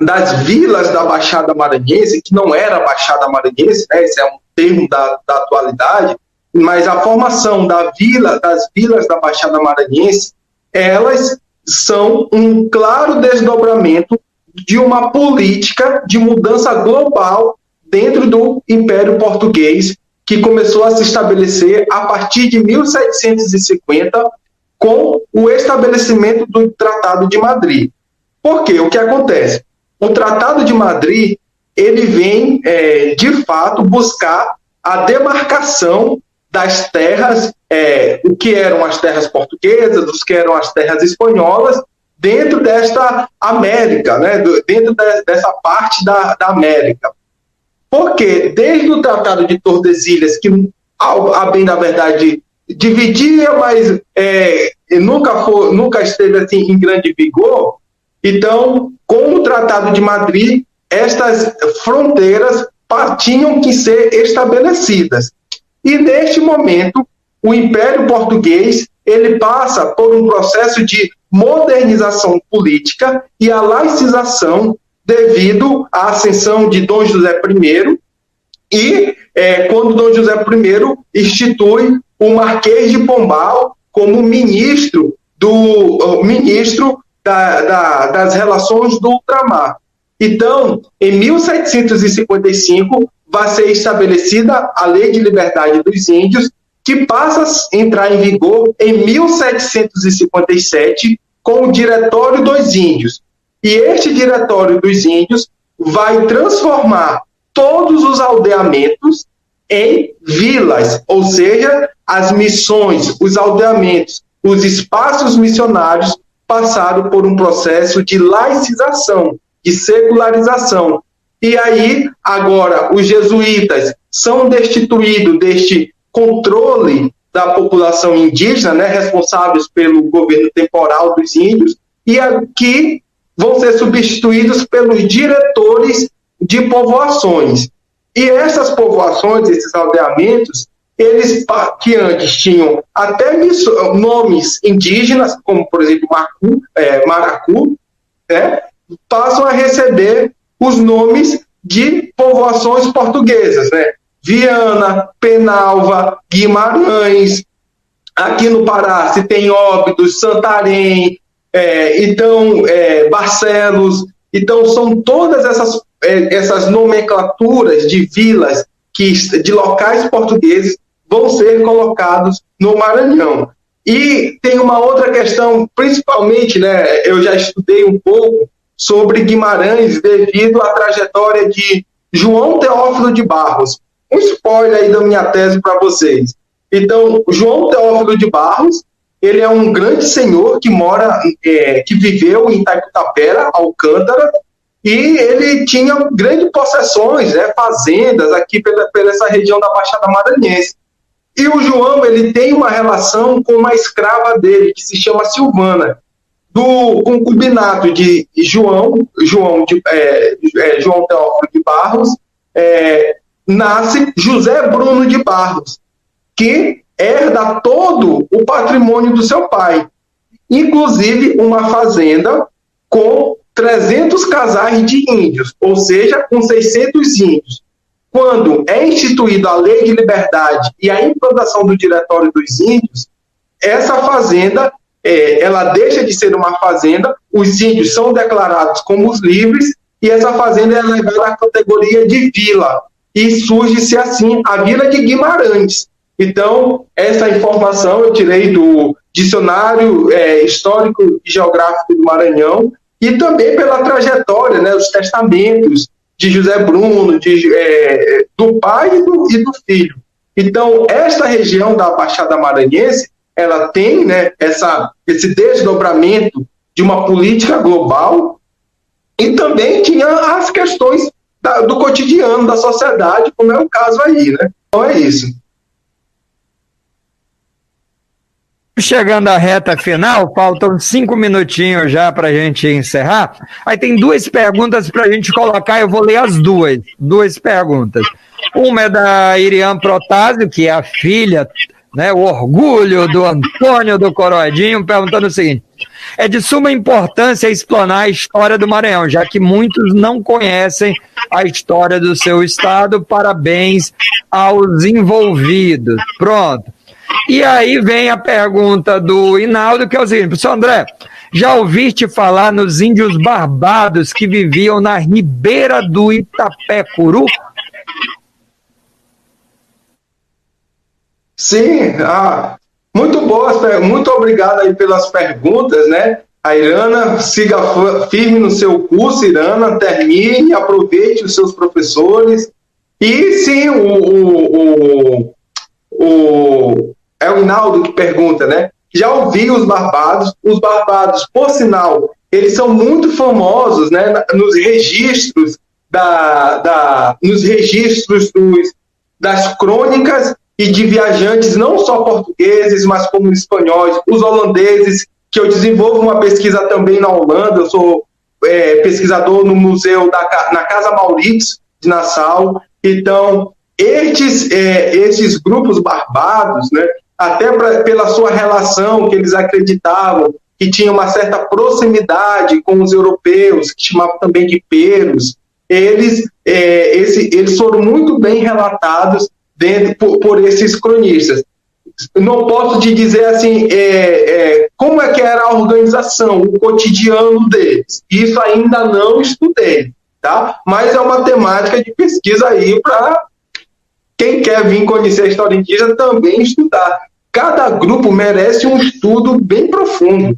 das vilas da Baixada Maranhense, que não era Baixada Maranhense, né? Esse é um termo da, da atualidade, mas a formação da vila, das vilas da Baixada Maranhense, elas são um claro desdobramento de uma política de mudança global dentro do Império Português, que começou a se estabelecer a partir de 1750 com o estabelecimento do Tratado de Madrid. Por quê? O que acontece? O Tratado de Madrid ele vem, é, de fato, buscar a demarcação das terras, é, o que eram as terras portuguesas, os que eram as terras espanholas, dentro desta América, né, dentro de, dessa parte da, da América. Porque desde o Tratado de Tordesilhas, que, a, bem da verdade, dividia, mas é, nunca, foi, nunca esteve assim, em grande vigor, então, com o Tratado de Madrid, estas fronteiras tinham que ser estabelecidas. E neste momento, o Império Português ele passa por um processo de modernização política e a laicização devido à ascensão de Dom José I e é, quando Dom José I institui o Marquês de Pombal como ministro do ministro da, da, das relações do ultramar. Então, em 1755, vai ser estabelecida a Lei de Liberdade dos Índios, que passa a entrar em vigor em 1757 com o Diretório dos Índios. E este Diretório dos Índios vai transformar todos os aldeamentos em vilas, ou seja, as missões, os aldeamentos, os espaços missionários passaram por um processo de laicização, de secularização. E aí, agora, os jesuítas são destituídos deste controle da população indígena, né, responsáveis pelo governo temporal dos índios, e aqui vão ser substituídos pelos diretores de povoações. E essas povoações, esses aldeamentos, eles que antes tinham até nomes indígenas, como por exemplo Macu, é, Maracu, né, passam a receber os nomes de povoações portuguesas, né? Viana, Penalva, Guimarães. Aqui no Pará se tem Óbidos, Santarém, é, então é, Barcelos. Então são todas essas, é, essas nomenclaturas de vilas que, de locais portugueses vão ser colocados no Maranhão. E tem uma outra questão, principalmente, né, eu já estudei um pouco sobre Guimarães devido à trajetória de João Teófilo de Barros. Um spoiler aí da minha tese para vocês. Então, João Teófilo de Barros, ele é um grande senhor que mora, é, que viveu em Itaipitapera, Alcântara, e ele tinha grandes possessões, né, fazendas aqui pela, pela essa região da Baixada Maranhense. E o João, ele tem uma relação com uma escrava dele, que se chama Silvana. Do concubinato de João, João, de, é, é, João Teófilo de Barros, é, nasce José Bruno de Barros, que herda todo o patrimônio do seu pai, inclusive uma fazenda com 300 casais de índios, ou seja, com 600 índios. Quando é instituída a lei de liberdade e a implantação do diretório dos índios, essa fazenda é, ela deixa de ser uma fazenda, os índios são declarados como os livres e essa fazenda é levada à categoria de vila e surge-se assim a Vila de Guimarães. Então, essa informação eu tirei do Dicionário é, Histórico e Geográfico do Maranhão e também pela trajetória, né, os testamentos de José Bruno, de, é, do pai e do, e do, filho. Então, esta região da Baixada Maranhense, ela tem né, essa, esse desdobramento de uma política global e também tinha as questões da, do cotidiano da sociedade, como é o caso aí, né? Então é isso. Chegando à reta final, faltam cinco minutinhos já para a gente encerrar. Aí tem duas perguntas para a gente colocar, eu vou ler as duas, duas perguntas. Uma é da Iriam Protásio, que é a filha, né, o orgulho do Antônio do Coroadinho, perguntando o seguinte: é de suma importância explanar a história do Maranhão, já que muitos não conhecem a história do seu estado. Parabéns aos envolvidos. Pronto. E aí vem a pergunta do Inaldo, que é o seguinte, professor André, já ouviste falar nos índios barbados que viviam na ribeira do Itapecuru? Sim, ah, muito boas, muito obrigado aí pelas perguntas, né? A Irana, siga firme no seu curso, Irana, termine, aproveite os seus professores. E sim, o, o, o, o é o Inaldo que pergunta, né? Já ouvi os Barbados. Os Barbados, por sinal, eles são muito famosos, né? Nos registros da, da nos registros dos, das crônicas e de viajantes, não só portugueses, mas como espanhóis, os holandeses, que eu desenvolvo uma pesquisa também na Holanda. Eu sou é, pesquisador no museu da na Casa Maurits de Nassau. Então, estes, é, esses grupos barbados, né, até pra, pela sua relação que eles acreditavam que tinha uma certa proximidade com os europeus, que chamavam também de peros, eles, é, esse, eles foram muito bem relatados dentro, por, por esses cronistas. não posso te dizer assim é, é, como é que era a organização, o cotidiano deles. Isso ainda não estudei, tá? Mas é uma temática de pesquisa aí para quem quer vir conhecer a história indígena também estudar. Cada grupo merece um estudo bem profundo.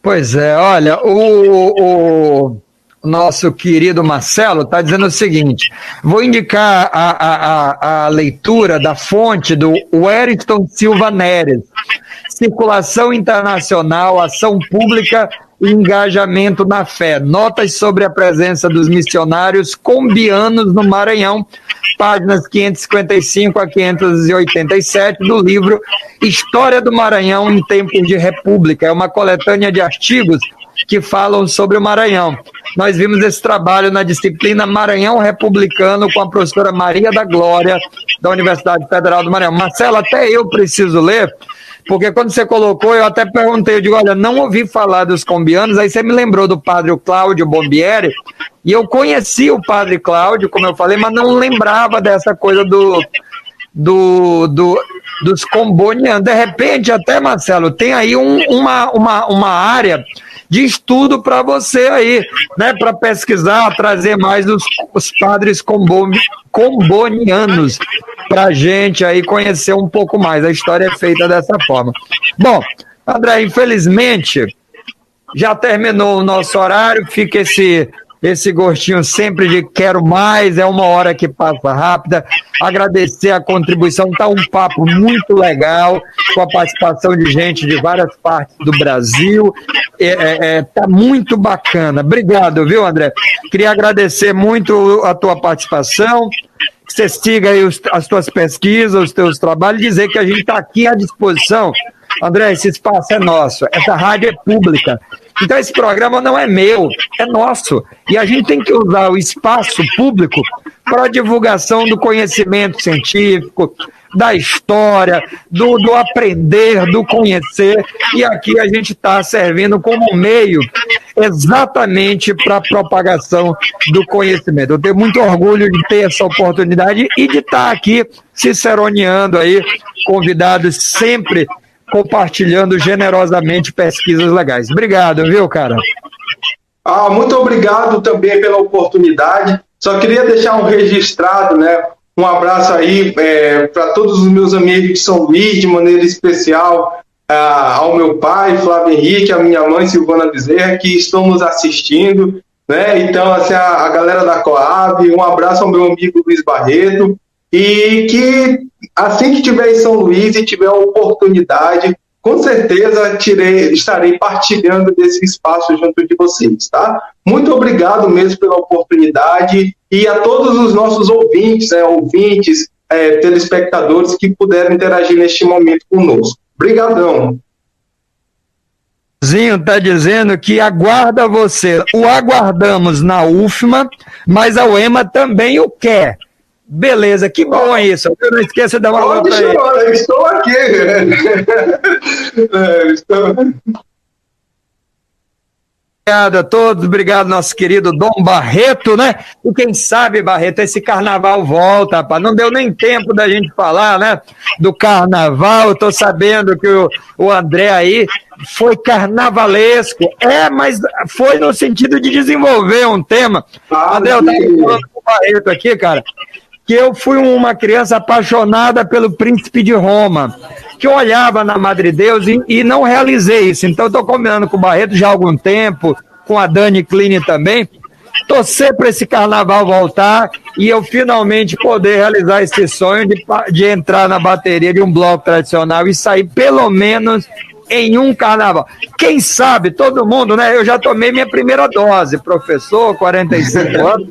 Pois é, olha, o, o nosso querido Marcelo está dizendo o seguinte: vou indicar a, a, a, leitura da fonte do Wellington Silva Neres, Circulação Internacional, Ação Pública e Engajamento na Fé. Notas sobre a presença dos missionários combianos no Maranhão, páginas 555 a 587 do livro História do Maranhão em Tempos de República. É uma coletânea de artigos que falam sobre o Maranhão. Nós vimos esse trabalho na disciplina Maranhão Republicano com a professora Maria da Glória, da Universidade Federal do Maranhão. Marcelo, até eu preciso ler, porque quando você colocou, eu até perguntei, eu digo, olha, não ouvi falar dos combianos, aí você me lembrou do padre Cláudio Bombieri, e eu conheci o padre Cláudio, como eu falei, mas não lembrava dessa coisa do, do, do dos combonianos. De repente, até, Marcelo, tem aí um, uma, uma, uma área de estudo para você aí, né? Para pesquisar, trazer mais os, os padres combonianos para gente aí conhecer um pouco mais. A história é feita dessa forma. Bom, André, infelizmente já terminou o nosso horário, fica esse esse gostinho sempre de quero mais, é uma hora que passa rápida. Agradecer a contribuição, tá um papo muito legal, com a participação de gente de várias partes do Brasil. É, é, é, tá muito bacana. Obrigado, viu, André? Queria agradecer muito a tua participação. Que você siga aí os, as tuas pesquisas, os teus trabalhos, dizer que a gente está aqui à disposição. André, esse espaço é nosso, essa rádio é pública. Então esse programa não é meu, é nosso. E a gente tem que usar o espaço público para a divulgação do conhecimento científico, da história, do, do aprender, do conhecer. E aqui a gente está servindo como meio exatamente para a propagação do conhecimento. Eu tenho muito orgulho de ter essa oportunidade e de estar tá aqui ciceroneando aí convidados sempre compartilhando generosamente pesquisas legais. Obrigado, viu, cara? Ah, muito obrigado também pela oportunidade. Só queria deixar um registrado, né? Um abraço aí é, para todos os meus amigos de São Luís, de maneira especial ah, ao meu pai, Flávio Henrique, à minha mãe, Silvana Bezerra, que estão nos assistindo. Né? Então, assim, a, a galera da Coab, um abraço ao meu amigo Luiz Barreto, e que assim que tiver em São Luís e tiver a oportunidade, com certeza tirei, estarei partilhando desse espaço junto de vocês, tá? Muito obrigado mesmo pela oportunidade e a todos os nossos ouvintes, né, ouvintes, é, telespectadores que puderam interagir neste momento conosco. Obrigadão. Zinho está dizendo que aguarda você. O aguardamos na UFMA, mas a UEMA também o quer. Beleza, que bom é isso. Não esqueça de dar uma Pode chamar, eu estou aqui. <laughs> é, estou... Obrigado a todos, obrigado nosso querido Dom Barreto, né? E quem sabe, Barreto, esse carnaval volta, rapaz. Não deu nem tempo da gente falar, né? Do carnaval. Eu tô sabendo que o, o André aí foi carnavalesco. É, mas foi no sentido de desenvolver um tema. Ah, André, eu tava falando com o Barreto aqui, cara que eu fui uma criança apaixonada pelo príncipe de Roma, que eu olhava na Madre Deus e, e não realizei isso. Então, estou combinando com o Barreto já há algum tempo, com a Dani Kline também, torcer para esse carnaval voltar e eu finalmente poder realizar esse sonho de, de entrar na bateria de um bloco tradicional e sair pelo menos em um carnaval. Quem sabe, todo mundo, né? Eu já tomei minha primeira dose, professor, 45 <laughs> anos.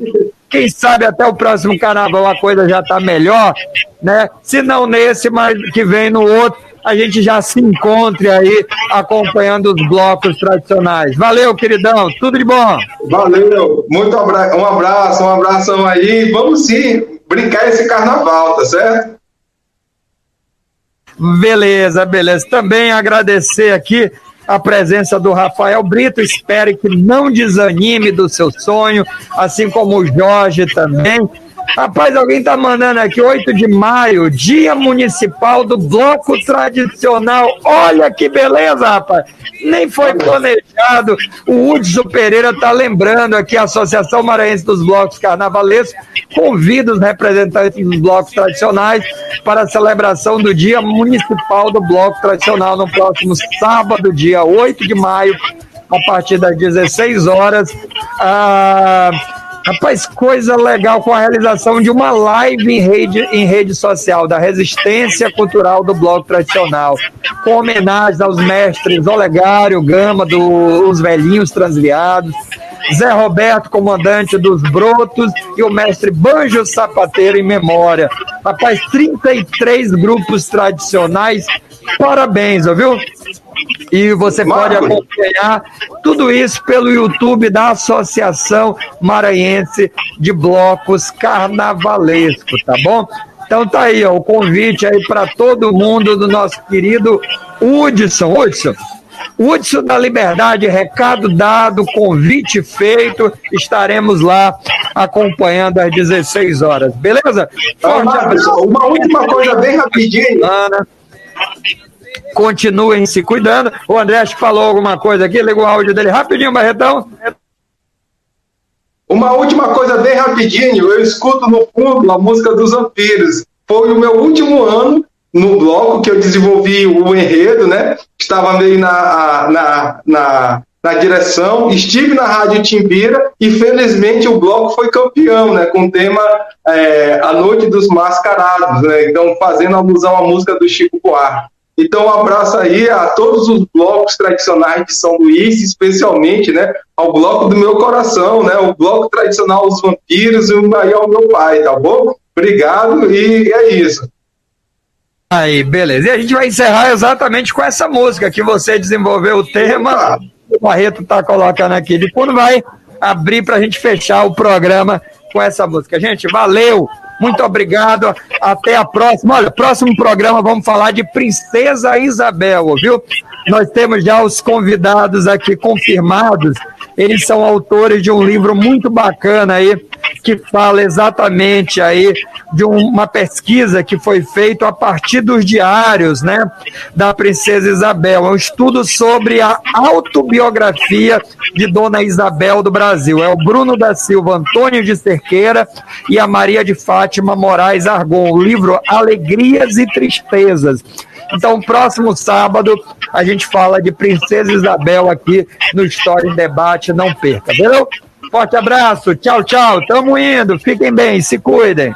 Quem sabe até o próximo carnaval a coisa já está melhor, né? Se não nesse, mas que vem no outro, a gente já se encontre aí acompanhando os blocos tradicionais. Valeu, queridão, tudo de bom. Valeu, muito abra um abraço, um abração aí. Vamos sim brincar esse carnaval, tá certo? Beleza, beleza. Também agradecer aqui a presença do Rafael Brito. Espere que não desanime do seu sonho, assim como o Jorge também. Rapaz, alguém tá mandando aqui, 8 de maio, Dia Municipal do Bloco Tradicional. Olha que beleza, rapaz. Nem foi planejado. O Hudson Pereira tá lembrando aqui a Associação Maranhense dos Blocos Carnavalescos convida os representantes dos blocos tradicionais para a celebração do Dia Municipal do Bloco Tradicional no próximo sábado, dia 8 de maio, a partir das 16 horas. Ah, Rapaz, coisa legal com a realização de uma live em rede, em rede social da resistência cultural do Bloco Tradicional, com homenagens aos mestres Olegário, Gama, dos velhinhos transviados, Zé Roberto, comandante dos Brotos, e o mestre Banjo Sapateiro em memória. Rapaz, 33 grupos tradicionais, parabéns, ouviu? E você pode acompanhar tudo isso pelo YouTube da Associação Maranhense de Blocos Carnavalescos, tá bom? Então tá aí, ó, o convite aí para todo mundo do nosso querido Hudson. Hudson, Hudson da Liberdade, recado dado, convite feito, estaremos lá acompanhando às 16 horas, beleza? Forte Uma última coisa bem rapidinho. Ana continuem se cuidando. O André falou alguma coisa aqui, ligou o áudio dele rapidinho, Barretão. Uma última coisa bem rapidinho, eu escuto no fundo a música dos vampiros. Foi o meu último ano no bloco que eu desenvolvi o enredo, né? Estava meio na, na, na, na direção, estive na Rádio Timbira e felizmente o bloco foi campeão, né? Com o tema é, A Noite dos Mascarados, né? Então, fazendo alusão à música do Chico Buarque. Então, um abraço aí a todos os blocos tradicionais de São Luís, especialmente, né, ao bloco do meu coração, né, o bloco tradicional dos vampiros e o maior meu pai, tá bom? Obrigado e é isso. Aí, beleza. E a gente vai encerrar exatamente com essa música que você desenvolveu o tema. O Barreto tá colocando aqui de quando vai abrir para a gente fechar o programa com essa música. Gente, valeu! Muito obrigado. Até a próxima. Olha, próximo programa vamos falar de Princesa Isabel, viu? Nós temos já os convidados aqui confirmados. Eles são autores de um livro muito bacana aí, que fala exatamente aí de uma pesquisa que foi feita a partir dos diários, né, da princesa Isabel, é um estudo sobre a autobiografia de Dona Isabel do Brasil. É o Bruno da Silva Antônio de Cerqueira e a Maria de Fátima Moraes Argon, o livro Alegrias e Tristezas. Então, próximo sábado, a gente fala de Princesa Isabel aqui no História em Debate. Não perca, viu? Forte abraço, tchau, tchau. Tamo indo, fiquem bem, se cuidem.